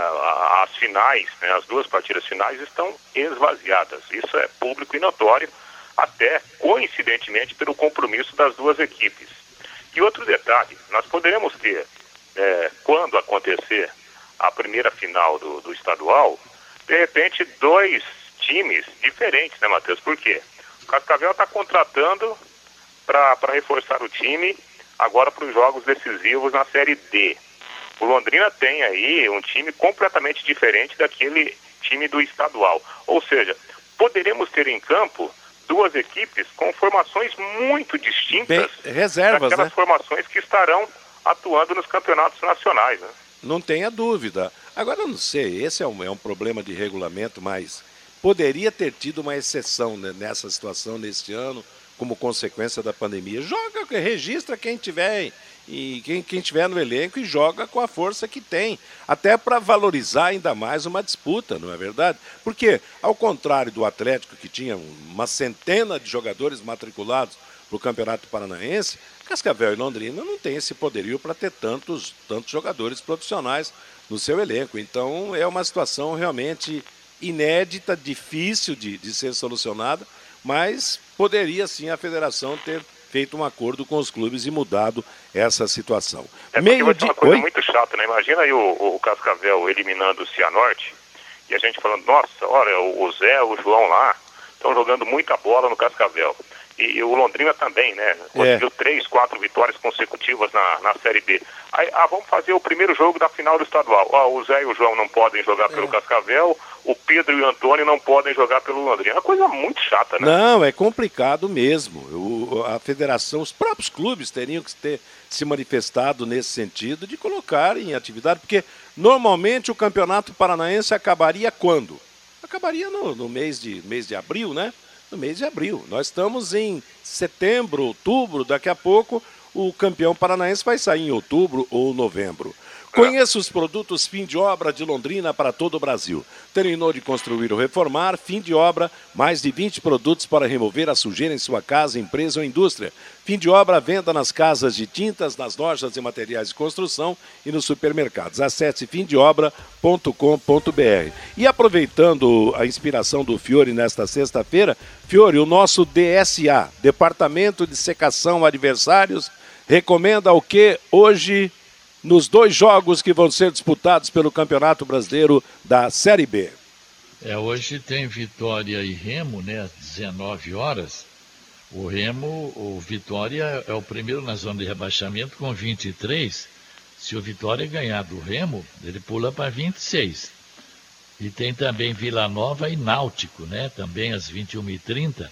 as finais, né, as duas partidas finais estão esvaziadas. Isso é público e notório, até coincidentemente pelo compromisso das duas equipes. E outro detalhe, nós poderemos ter, é, quando acontecer a primeira final do, do estadual, de repente dois times diferentes, né, Matheus? Por quê? O Cascavel está contratando para reforçar o time agora para os jogos decisivos na Série D. O Londrina tem aí um time completamente diferente daquele time do estadual. Ou seja, poderemos ter em campo duas equipes com formações muito distintas Bem, reservas, daquelas né? formações que estarão atuando nos campeonatos nacionais. Né? Não tenha dúvida. Agora, eu não sei, esse é um, é um problema de regulamento, mas poderia ter tido uma exceção nessa situação neste ano como consequência da pandemia. Joga, registra quem tiver e quem, quem tiver no elenco e joga com a força que tem, até para valorizar ainda mais uma disputa, não é verdade? Porque, ao contrário do Atlético, que tinha uma centena de jogadores matriculados para o Campeonato Paranaense, Cascavel e Londrina não tem esse poderio para ter tantos, tantos jogadores profissionais no seu elenco. Então, é uma situação realmente inédita, difícil de, de ser solucionada, mas poderia sim a federação ter feito um acordo com os clubes e mudado essa situação. É Meio de... uma coisa Oi? muito chata, né? Imagina aí o, o Cascavel eliminando o Cianorte e a gente falando, nossa, olha, o Zé, o João lá estão jogando muita bola no Cascavel. E, o Londrina também, né? Conseguiu é. três, quatro vitórias consecutivas na, na Série B. Aí, ah, vamos fazer o primeiro jogo da final do estadual. Ah, o Zé e o João não podem jogar pelo é. Cascavel, o Pedro e o Antônio não podem jogar pelo Londrina. É uma coisa muito chata, né? Não, é complicado mesmo. O, a federação, os próprios clubes teriam que ter se manifestado nesse sentido de colocar em atividade, porque normalmente o campeonato paranaense acabaria quando? Acabaria no, no mês, de, mês de abril, né? No mês de abril. Nós estamos em setembro, outubro, daqui a pouco o campeão paranaense vai sair em outubro ou novembro. Conheça os produtos fim de obra de Londrina para todo o Brasil. Terminou de construir ou reformar, fim de obra, mais de 20 produtos para remover a sujeira em sua casa, empresa ou indústria. Fim de obra, venda nas casas de tintas, nas lojas de materiais de construção e nos supermercados. Acesse fimdeobra.com.br. E aproveitando a inspiração do Fiore nesta sexta-feira, Fiore, o nosso DSA, Departamento de Secação Adversários, recomenda o que hoje nos dois jogos que vão ser disputados pelo Campeonato Brasileiro da Série B. É, hoje tem Vitória e Remo, né, às 19 horas. O Remo, o Vitória é o primeiro na zona de rebaixamento com 23. Se o Vitória ganhar do Remo, ele pula para 26. E tem também Vila Nova e Náutico, né? Também às 21h30.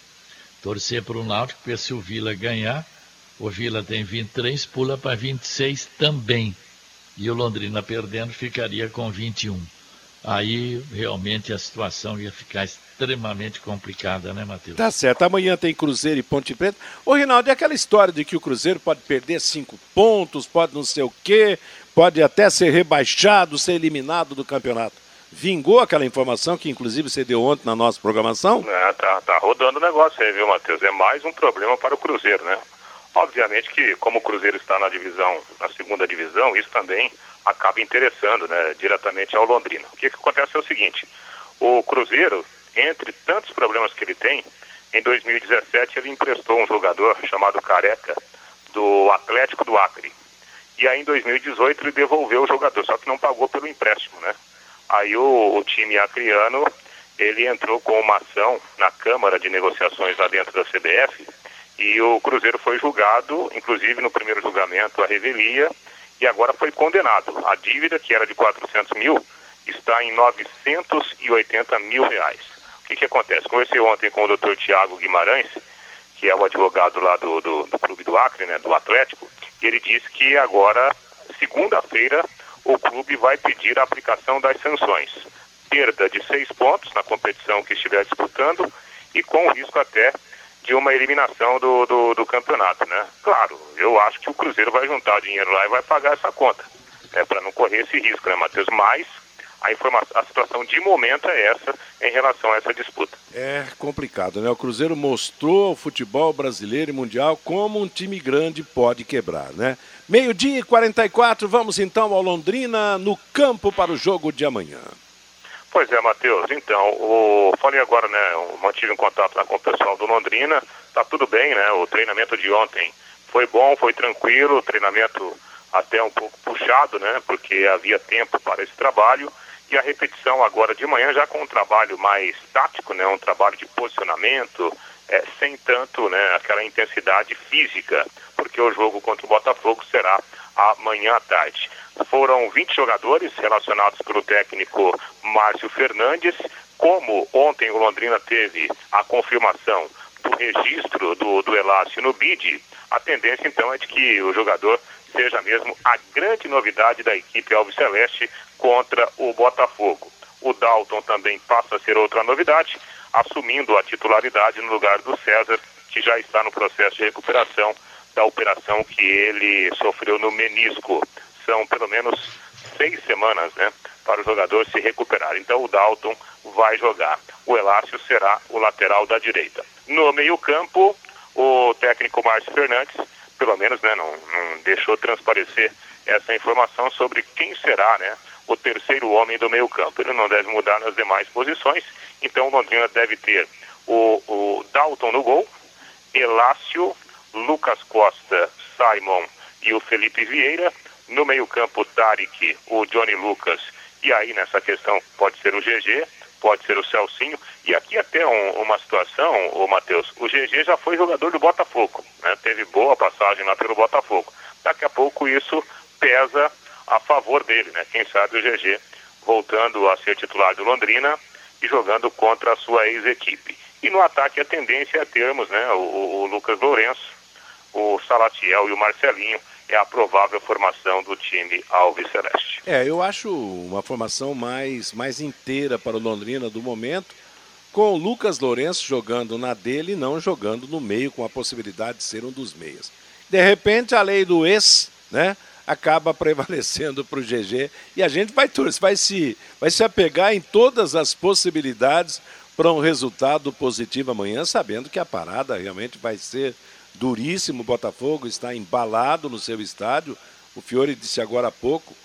Torcer para o Náutico, porque se o Vila ganhar, o Vila tem 23, pula para 26 também. E o Londrina perdendo ficaria com 21. Aí realmente a situação ia ficar extremamente complicada, né, Matheus? Tá certo. Amanhã tem Cruzeiro e Ponte Preta. Ô, Rinaldo, e aquela história de que o Cruzeiro pode perder cinco pontos, pode não sei o quê, pode até ser rebaixado, ser eliminado do campeonato. Vingou aquela informação que, inclusive, você deu ontem na nossa programação? É, tá, tá rodando o negócio aí, viu, Matheus? É mais um problema para o Cruzeiro, né? Obviamente que, como o Cruzeiro está na divisão, na segunda divisão, isso também acaba interessando né, diretamente ao Londrina. O que, que acontece é o seguinte: o Cruzeiro, entre tantos problemas que ele tem, em 2017 ele emprestou um jogador chamado Careca, do Atlético do Acre. E aí em 2018 ele devolveu o jogador, só que não pagou pelo empréstimo, né? Aí o, o time acriano, ele entrou com uma ação na Câmara de Negociações lá dentro da CBF e o Cruzeiro foi julgado, inclusive no primeiro julgamento a revelia, e agora foi condenado. A dívida, que era de 400 mil, está em 980 mil reais. O que, que acontece? Conversei ontem com o doutor Tiago Guimarães, que é o advogado lá do, do, do Clube do Acre, né, do Atlético, e ele disse que agora, segunda-feira, o clube vai pedir a aplicação das sanções. Perda de seis pontos na competição que estiver disputando e com risco até de uma eliminação do, do, do, campeonato, né? Claro, eu acho que o Cruzeiro vai juntar dinheiro lá e vai pagar essa conta, né? Para não correr esse risco, né, Matheus? Mas a, informação, a situação de momento é essa em relação a essa disputa. É complicado, né? O Cruzeiro mostrou o futebol brasileiro e mundial como um time grande pode quebrar, né? Meio-dia e 44, vamos então ao Londrina no campo para o jogo de amanhã. Pois é, Matheus. Então, o... falei agora, né? Eu mantive um contato lá com o pessoal do Londrina. Tá tudo bem, né? O treinamento de ontem foi bom, foi tranquilo. O treinamento até um pouco puxado, né? Porque havia tempo para esse trabalho. E a repetição agora de manhã já com um trabalho mais tático, né? Um trabalho de posicionamento, é, sem tanto, né? Aquela intensidade física, porque o jogo contra o Botafogo será amanhã à tarde. Foram 20 jogadores relacionados pelo técnico Márcio Fernandes. Como ontem o Londrina teve a confirmação do registro do, do Elácio no BID, a tendência então é de que o jogador seja mesmo a grande novidade da equipe Alves Celeste contra o Botafogo. O Dalton também passa a ser outra novidade, assumindo a titularidade no lugar do César, que já está no processo de recuperação da operação que ele sofreu no menisco. São pelo menos seis semanas, né, para o jogador se recuperar. Então o Dalton vai jogar. O Elácio será o lateral da direita. No meio-campo, o técnico Márcio Fernandes, pelo menos, né, não, não deixou transparecer essa informação sobre quem será, né, o terceiro homem do meio-campo. Ele não deve mudar nas demais posições, então o Londrina deve ter o, o Dalton no gol, Elácio, Lucas Costa, Simon e o Felipe Vieira. No meio-campo, Tarek, o Johnny Lucas. E aí, nessa questão, pode ser o GG, pode ser o Celcinho. E aqui até um, uma situação, o Matheus, o GG já foi jogador do Botafogo, né? Teve boa passagem lá pelo Botafogo. Daqui a pouco isso pesa a favor dele, né? Quem sabe o GG voltando a ser titular do Londrina e jogando contra a sua ex-equipe. E no ataque a tendência é termos né, o, o Lucas Lourenço, o Salatiel e o Marcelinho é a provável formação do time Alves Celeste. É, eu acho uma formação mais, mais inteira para o Londrina do momento, com o Lucas Lourenço jogando na dele e não jogando no meio, com a possibilidade de ser um dos meias. De repente, a lei do ex, né? acaba prevalecendo para o GG e a gente vai, vai, se, vai se apegar em todas as possibilidades para um resultado positivo amanhã, sabendo que a parada realmente vai ser duríssimo. O Botafogo está embalado no seu estádio. O Fiore disse agora há pouco: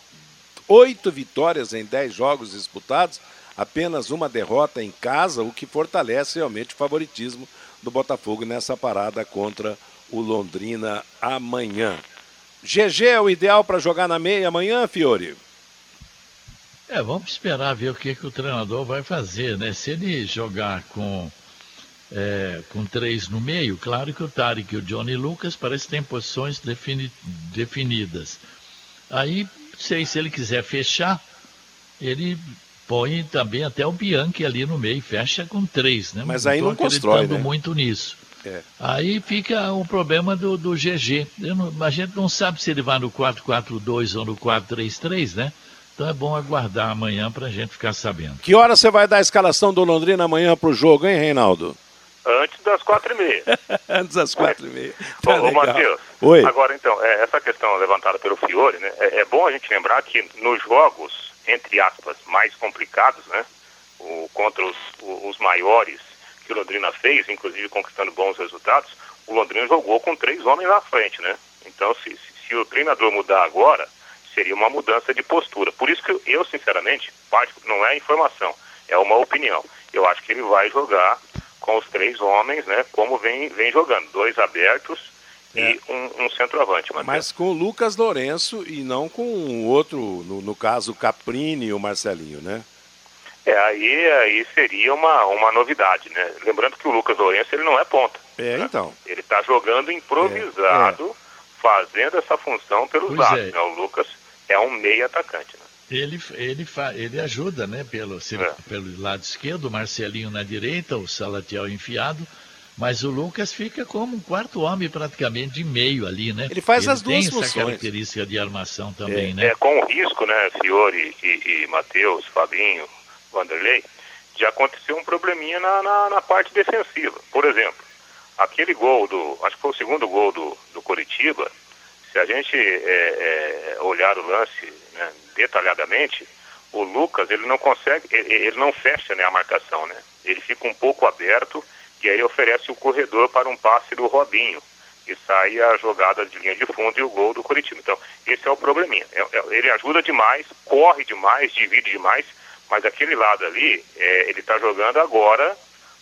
oito vitórias em dez jogos disputados, apenas uma derrota em casa, o que fortalece realmente o favoritismo do Botafogo nessa parada contra o Londrina amanhã. GG é o ideal para jogar na meia amanhã, Fiore? É, vamos esperar ver o que, que o treinador vai fazer, né? Se ele jogar com é, com três no meio, claro que o Tarek e o Johnny Lucas parece que têm posições defini definidas. Aí, sei, se ele quiser fechar, ele põe também até o Bianchi ali no meio, fecha com três, né? Mas aí não constrói, né? muito nisso. É. Aí fica o problema do, do GG. Não, a gente não sabe se ele vai no 4-4-2 ou no 4-3-3, né? Então é bom aguardar amanhã para a gente ficar sabendo. Que hora você vai dar a escalação do Londrina amanhã para o jogo, hein, Reinaldo? Antes das quatro e meia. Antes das quatro e meia. Ô, Tá ô legal. Matheus, Oi. agora então, é, essa questão levantada pelo Fiore, né, é, é bom a gente lembrar que nos jogos, entre aspas, mais complicados, né, o, contra os, o- os maiores que o Londrina fez, inclusive conquistando bons resultados, o Londrina jogou com três homens na frente, né? Então, se, se, se o treinador mudar agora, seria uma mudança de postura. Por isso que eu, sinceramente, não é informação, é uma opinião. Eu acho que ele vai jogar com os três homens, né? Como vem, vem jogando, dois abertos e um, um centroavante. Matheus. Mas com o Lucas Lourenço e não com o outro, no, no caso, o Caprini e o Marcelinho, né? É, aí, aí seria uma, uma novidade, né? Lembrando que o Lucas Lourenço ele não é ponta. É, então. Ele está jogando improvisado, fazendo essa função pelos Pois lados. é. né? O Lucas é um meio atacante. Né? Ele, ele, fa, ele ajuda, né? Pelo, se- É. pelo lado esquerdo, o Marcelinho na direita, o Salatiel enfiado. Mas o Lucas fica como um quarto homem praticamente de meio ali, né? Ele faz as tem duas essa funções. característica de armação também, né? É, com o risco, né, Fiore e, e Matheus, Fabinho, Vanderlei, de acontecer um probleminha na, na, na parte defensiva. Por exemplo, aquele gol do. Acho que foi o segundo gol do, do Coritiba. Se a gente é, é, olhar o lance né, detalhadamente, o Lucas ele não consegue, ele, ele não fecha né, a marcação, né? Ele fica um pouco aberto e aí oferece o corredor para um passe do Robinho. E sai a jogada de linha de fundo e o gol do Curitiba. Então, esse é o probleminha. É- é- ele ajuda demais, corre demais, divide demais, mas aquele lado ali, é, ele está jogando agora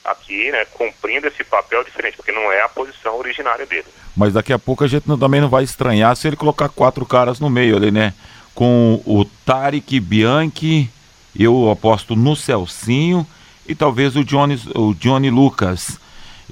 aqui, né, cumprindo esse papel diferente, porque não é a posição originária dele. Mas daqui a pouco a gente não- também não vai estranhar se ele colocar quatro caras no meio ali, né? Com o Tarek Bianchi, eu aposto no Celcinho e talvez o Johnny, o Johnny Lucas.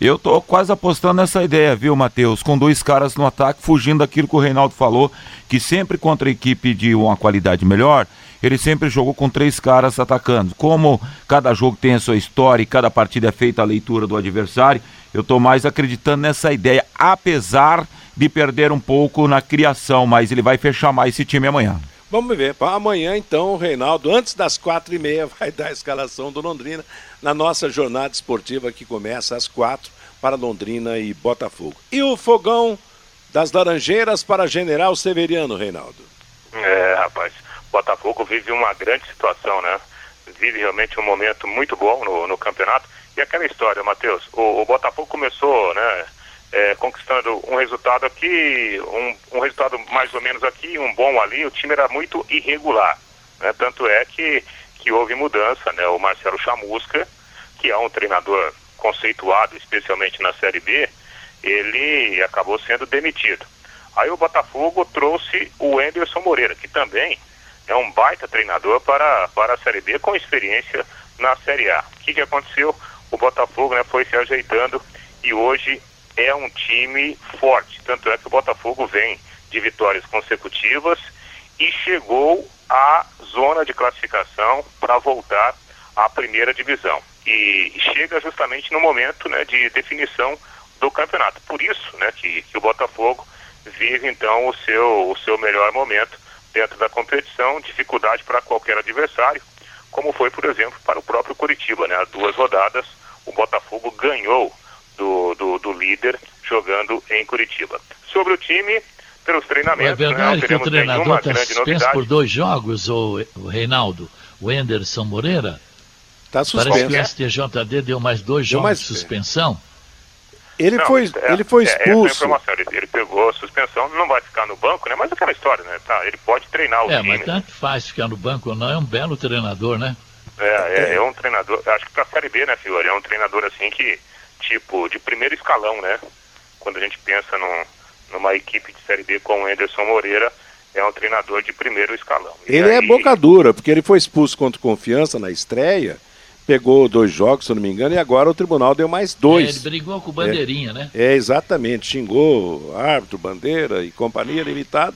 Eu tô quase apostando nessa ideia, viu, Matheus? Com dois caras no ataque, fugindo daquilo que o Reinaldo falou, que sempre contra a equipe de uma qualidade melhor, ele sempre jogou com três caras atacando. Como cada jogo tem a sua história e cada partida é feita a leitura do adversário, eu tô mais acreditando nessa ideia, apesar de perder um pouco na criação, mas ele vai fechar mais esse time amanhã. Vamos ver. Para amanhã, então, o Reinaldo, antes das quatro e meia, vai dar a escalação do Londrina na nossa jornada esportiva que começa às quatro para Londrina e Botafogo. E o fogão das Laranjeiras para General Severiano, Reinaldo. É, rapaz, Botafogo vive uma grande situação, né? Vive realmente um momento muito bom no, no campeonato. E aquela história, Matheus, o, o Botafogo começou, né, é, conquistando um resultado aqui, um, um resultado mais ou menos aqui, um bom ali. O time era muito irregular, né? Tanto é que, que houve mudança, né? O Marcelo Chamusca, que é um treinador conceituado, especialmente na Série B, ele acabou sendo demitido. Aí o Botafogo trouxe o Anderson Moreira, que também é um baita treinador para, para a Série B, com experiência na Série A. O que, que aconteceu? O Botafogo né, foi se ajeitando e hoje é um time forte. Tanto é que o Botafogo vem de vitórias consecutivas e chegou à zona de classificação para voltar à primeira divisão. E chega justamente no momento né, de definição do campeonato. Por isso né, que, que o Botafogo vive então o seu, o seu melhor momento dentro da competição, dificuldade para qualquer adversário, como foi, por exemplo, para o próprio Curitiba. Né? Há duas rodadas, o Botafogo ganhou do, do, do líder jogando em Curitiba. Sobre o time, pelos É treinamentos, né, não verdade que o teremos treinador nenhuma está grande suspenso novidade. por dois jogos, o, o Reinaldo, o Anderson Moreira? Está Parece que o STJD deu mais dois jogos mais- de suspensão. Ele Não, foi, é- ele foi é- é expulso. informação. Ele, ele pegou a suspensão, não vai ficar no banco, né? Mas aquela história, né? Tá, ele pode treinar o É, time. mas tanto faz ficar no banco ou não, é um belo treinador, né? É, é, é um treinador, acho que pra Série B, né, Fiore? É um treinador assim que, tipo, de primeiro escalão, né? Quando a gente pensa num, numa equipe de Série B com o Anderson Moreira, é um treinador de primeiro escalão. E Ele é boca dura, porque ele foi expulso contra Confiança na estreia, pegou dois jogos, se eu não me engano, e agora o tribunal deu mais dois. É, ele brigou com o Bandeirinha, é, né? É, exatamente. Xingou árbitro, bandeira e companhia limitada.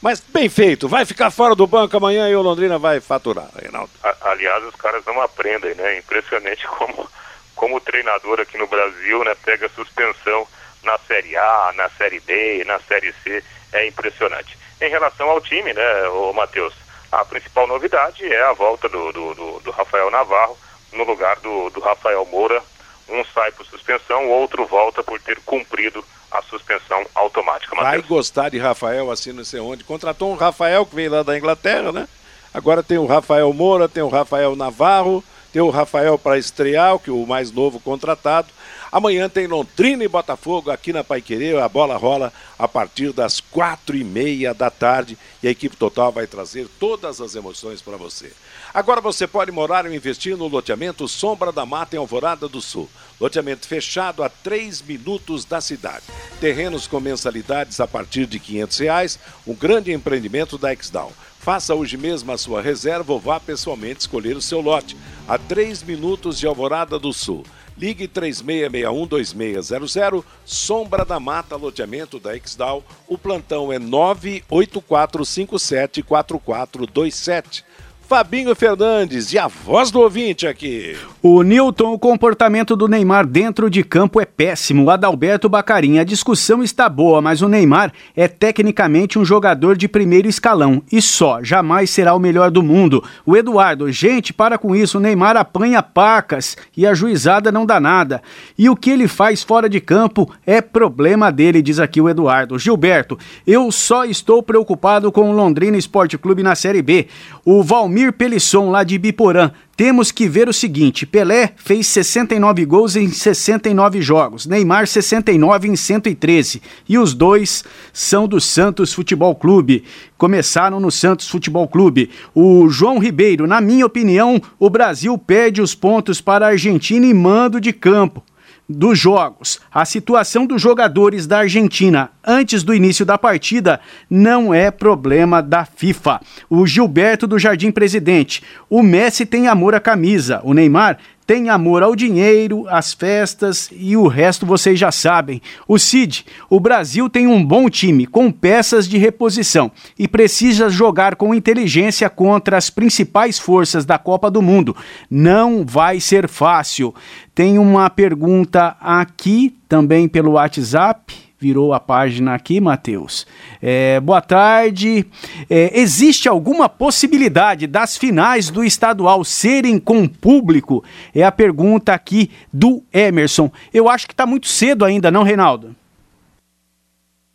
Mas bem feito, vai ficar fora do banco amanhã e o Londrina vai faturar, Reinaldo. aliás, os caras não aprendem, né? Impressionante como, como o treinador aqui no Brasil, né, pega suspensão na Série A, na Série B, na Série C. É impressionante. Em relação ao time, né, o Matheus, a principal novidade é a volta do, do, do, do Rafael Navarro no lugar do, do Rafael Moura. Um sai por suspensão, o outro volta por ter cumprido a suspensão automática. Mateus. Vai gostar de Rafael assim não sei onde. Contratou um Rafael que veio lá da Inglaterra, né? Agora tem o Rafael Moura, tem o Rafael Navarro, tem o Rafael para estrear, que é o mais novo contratado. Amanhã tem Londrina e Botafogo aqui na Paiquerê. A bola rola a partir das quatro e meia da tarde e a equipe total vai trazer todas as emoções para você. Agora você pode morar ou investir no loteamento Sombra da Mata em Alvorada do Sul. Loteamento fechado a 3 minutos da cidade. Terrenos com mensalidades a partir de R$ reais. Um grande empreendimento da Exdal. Faça hoje mesmo a sua reserva ou vá pessoalmente escolher o seu lote. A 3 minutos de Alvorada do Sul. Ligue 3661-2600, Sombra da Mata, loteamento da Exdal. O plantão é 984574427. Fabinho Fernandes e a voz do ouvinte aqui. O Newton, o comportamento do Neymar dentro de campo é péssimo. Adalberto Bacarim, a discussão está boa, mas o Neymar é tecnicamente um jogador de primeiro escalão e só, jamais será o melhor do mundo. O Eduardo, gente, para com isso, o Neymar apanha pacas e a juizada não dá nada. E o que ele faz fora de campo é problema dele, diz aqui o Eduardo. Gilberto, eu só estou preocupado com o Londrina Esporte Clube na Série B. O Valmir Almir Pelisson, lá de Biporã. Temos que ver o seguinte: Pelé fez 69 gols em 69 jogos, Neymar 69 em 113. E os dois são do Santos Futebol Clube. Começaram no Santos Futebol Clube. O João Ribeiro, na minha opinião, o Brasil perde os pontos para a Argentina em mando de campo dos jogos. A situação dos jogadores da Argentina antes do início da partida não é problema da FIFA. O Gilberto do Jardim Presidente. O Messi tem amor à camisa. O Neymar tem amor ao dinheiro, às festas e o resto vocês já sabem. O Cid, o Brasil tem um bom time com peças de reposição e precisa jogar com inteligência contra as principais forças da Copa do Mundo. Não vai ser fácil. Tem uma pergunta aqui também pelo WhatsApp virou a página aqui, Matheus. É, boa tarde. É, existe alguma possibilidade das finais do estadual serem com público? É a pergunta aqui do Emerson. Eu acho que está muito cedo ainda, não, Reinaldo?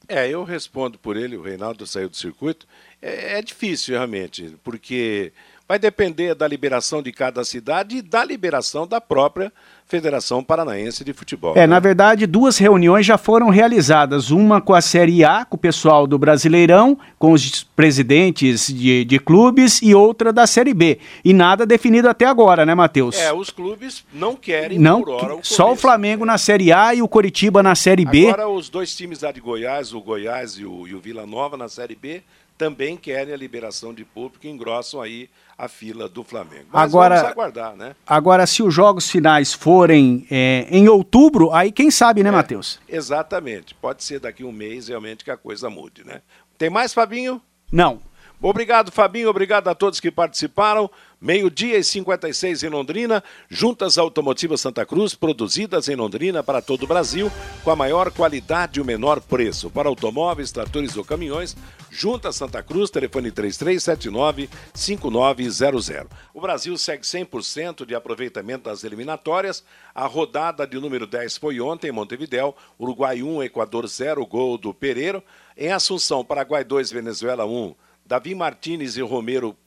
É, eu respondo por ele, o Reinaldo saiu do circuito. É, é difícil, realmente, porque vai depender da liberação de cada cidade e da liberação da própria Federação Paranaense de Futebol. É, né? na verdade, duas reuniões já foram realizadas. Uma com a Série A, com o pessoal do Brasileirão, com os presidentes de, de clubes, e outra da Série B. E nada definido até agora, né, Matheus? É, os clubes não querem não, por hora o Só o Flamengo na Série A e o Coritiba na Série B. Agora, os dois times lá de Goiás, o Goiás e o, e o Vila Nova na Série B, também querem a liberação de público e engrossam aí a fila do Flamengo. Mas agora, vamos aguardar, né? Agora, se os jogos finais forem é, em outubro, aí quem sabe, né, é, Matheus? Exatamente. Pode ser daqui um mês realmente que a coisa mude, né? Tem mais, Fabinho? Não. Obrigado, Fabinho. Obrigado a todos que participaram. Meio-dia e 56 em Londrina. Juntas Automotivas Santa Cruz, produzidas em Londrina para todo o Brasil, com a maior qualidade e o menor preço. Para automóveis, tratores ou caminhões, Juntas Santa Cruz, telefone 3379-5900. O Brasil segue 100% de aproveitamento das eliminatórias. A rodada de número 10 foi ontem em Montevidéu. Uruguai 1, Equador 0, gol do Pereiro. Em Assunção, Paraguai 2, Venezuela 1. Davi Martinez e Romero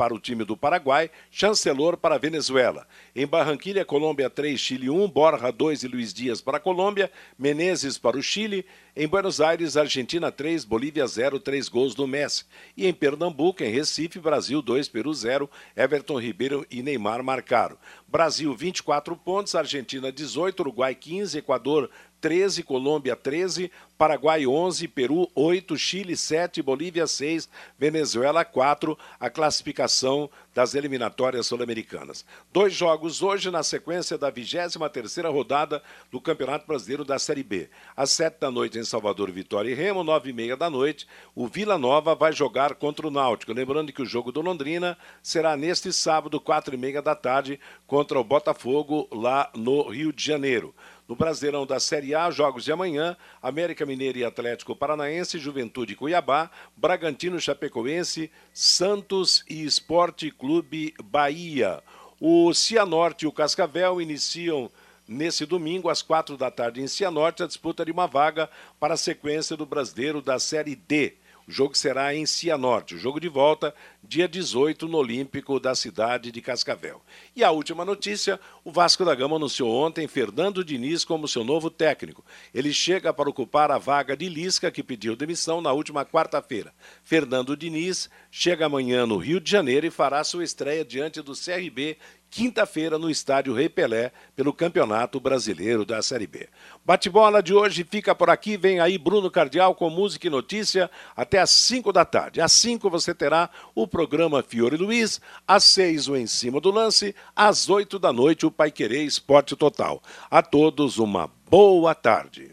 para o time do Paraguai, Chancelor para a Venezuela. Em Barranquilha, Colômbia 3, Chile 1, Borja 2 e Luiz Dias para a Colômbia, Menezes para o Chile. Em Buenos Aires, Argentina 3, Bolívia 0, 3 gols do Messi. E em Pernambuco, em Recife, Brasil 2, Peru 0, Everton Ribeiro e Neymar marcaram. Brasil 24 pontos, Argentina 18, Uruguai 15, Equador 13, Colômbia 13, Paraguai 11, Peru 8, Chile 7, Bolívia 6, Venezuela 4. A classificação das eliminatórias sul-americanas. Dois jogos hoje na sequência da 23ª rodada do Campeonato Brasileiro da Série B. Às sete da noite em Salvador, Vitória e Remo, nove e meia da noite, o Vila Nova vai jogar contra o Náutico. Lembrando que o jogo do Londrina será neste sábado, quatro e meia da tarde, contra o Botafogo, lá no Rio de Janeiro. No Brasileirão da Série A, jogos de amanhã, América Mineira e Atlético Paranaense, Juventude Cuiabá, Bragantino Chapecoense, Santos e Esporte Clube Bahia. O Cianorte e o Cascavel iniciam nesse domingo, às quatro da tarde, em Cianorte, a disputa de uma vaga para a sequência do Brasileiro da Série D. O jogo será em Cianorte. O jogo de volta, dia 18, no Olímpico da cidade de Cascavel. E a última notícia: o Vasco da Gama anunciou ontem Fernando Diniz como seu novo técnico. Ele chega para ocupar a vaga de Lisca, que pediu demissão na última quarta-feira. Fernando Diniz chega amanhã no Rio de Janeiro e fará sua estreia diante do CRB quinta-feira no estádio Rei Pelé, pelo Campeonato Brasileiro da Série B. Bate-bola de hoje fica por aqui, vem aí Bruno Cardial com música e notícia até às 5 da tarde. Às 5 você terá o programa Fiore Luiz, às 6 o Em Cima do Lance, às 8 da noite o Pai Querer Esporte Total. A todos uma boa tarde.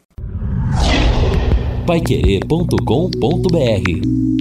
Paiquerê.com.br